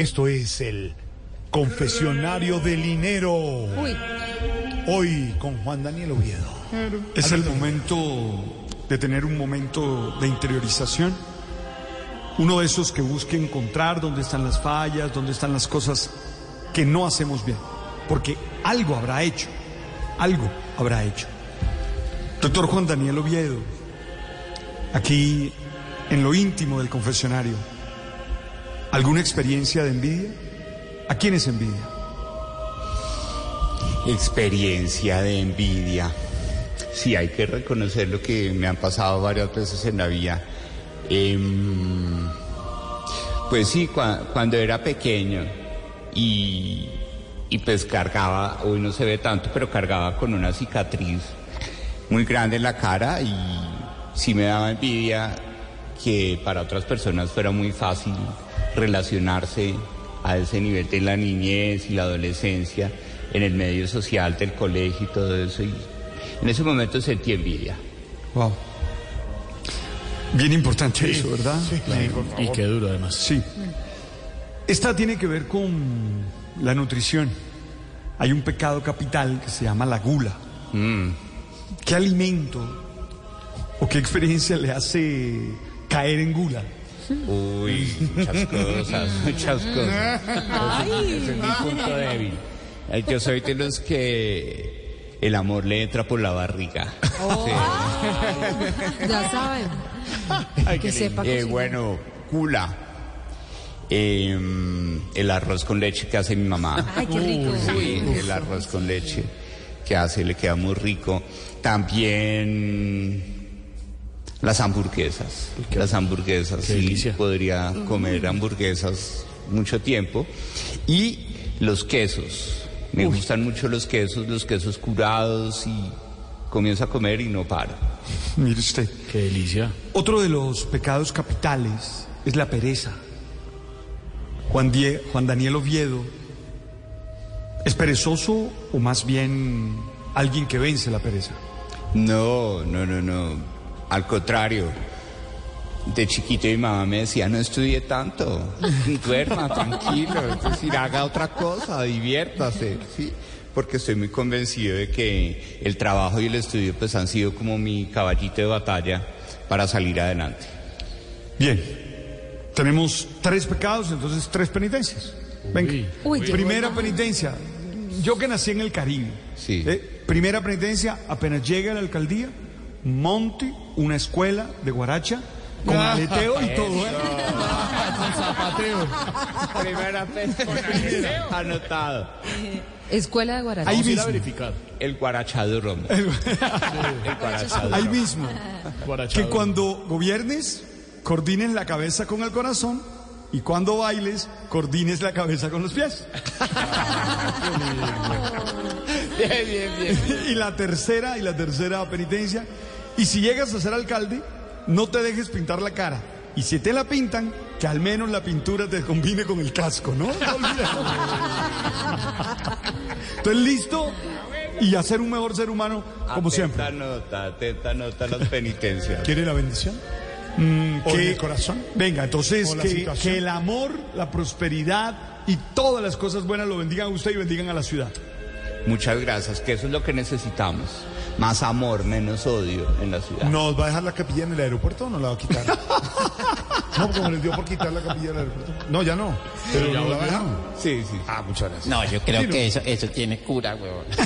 Esto es el confesionario del dinero. Uy, Hoy con Juan Daniel Oviedo. Es el momento de tener un momento de interiorización. Uno de esos que busque encontrar dónde están las fallas, dónde están las cosas que no hacemos bien. Porque algo habrá hecho, algo habrá hecho. Doctor Juan Daniel Oviedo, aquí en lo íntimo del confesionario, ¿alguna experiencia de envidia? ¿A quién es envidia? Experiencia de envidia. Sí, hay que reconocer lo que me han pasado varias veces en la vida. Em, pues sí, cua- cuando era pequeño y, y pues cargaba, hoy no se ve tanto, pero cargaba con una cicatriz muy grande en la cara y sí me daba envidia que para otras personas fuera muy fácil relacionarse a ese nivel de la niñez y la adolescencia en el medio social del colegio y todo eso. Y en ese momento sentí envidia. Wow. Bien importante eso, ¿verdad? Y qué duro además. Sí. Esta tiene que ver con la nutrición. Hay un pecado capital que se llama la gula. Mm. ¿Qué alimento o qué experiencia le hace caer en gula? Uy, muchas cosas, muchas cosas. Ese es mi punto débil. Eh, Yo soy de los que el amor le entra por la barriga. Sí. ya saben. que sepa Eh, bueno, gula. Em, el arroz con leche que hace mi mamá. Ay, qué rico. Sí, el arroz con leche que hace le queda muy rico. También las hamburguesas. Las hamburguesas. Qué Sí, delicia. podría comer hamburguesas mucho tiempo. Y los quesos. Me gustan mucho los quesos, los quesos curados y comienzo a comer y no paro. Mire usted. Qué delicia. Otro de los pecados capitales es la pereza. Juan, Die- Juan Daniel Oviedo, ¿es perezoso o más bien alguien que vence la pereza? No, no, no, no. Al contrario. De chiquito mi mamá me decía, no estudie tanto, duerma tranquilo, es decir, haga otra cosa, diviértase, ¿sí? Porque estoy muy convencido de que el trabajo y el estudio pues han sido como mi caballito de batalla para salir adelante. Bien, tenemos tres pecados, entonces tres penitencias. Venga. Uy. Uy, llegó Primera penitencia, yo que nací en el Caribe. Sí. ¿eh? Primera penitencia, apenas llegue a la alcaldía, monte una escuela de guaracha con aleteo y todo. ¿eh? Primera Anotado. Escuela de Guaracha. Ahí mismo. verificar. El guarachaduro. El guarachaduro. Ahí mismo. Que cuando gobiernes, coordines la cabeza con el corazón y cuando bailes, coordines la cabeza con los pies. Bien, bien, bien. Y la tercera, y la tercera penitencia, y si llegas a ser alcalde, no te dejes pintar la cara. Y si te la pintan, que al menos la pintura te combine con el casco, ¿no? Entonces, listo y a ser un mejor ser humano, como siempre. Atenta nota, atenta nota las penitencias. ¿Quiere la bendición? Mm, ¿O en que- el corazón? Venga, entonces ¿O la que, el amor, la prosperidad y todas las cosas buenas lo bendigan a usted y bendigan a la ciudad. Muchas gracias, que eso es lo que necesitamos. Más amor, menos odio en la ciudad. ¿Nos va a dejar la capilla en el aeropuerto o no la va a quitar? no, como les dio por quitar la capilla del aeropuerto. No, ya no. Pero no la va a dejar. Sí, sí. Ah, muchas gracias. No, yo creo que eso, eso tiene cura, huevón.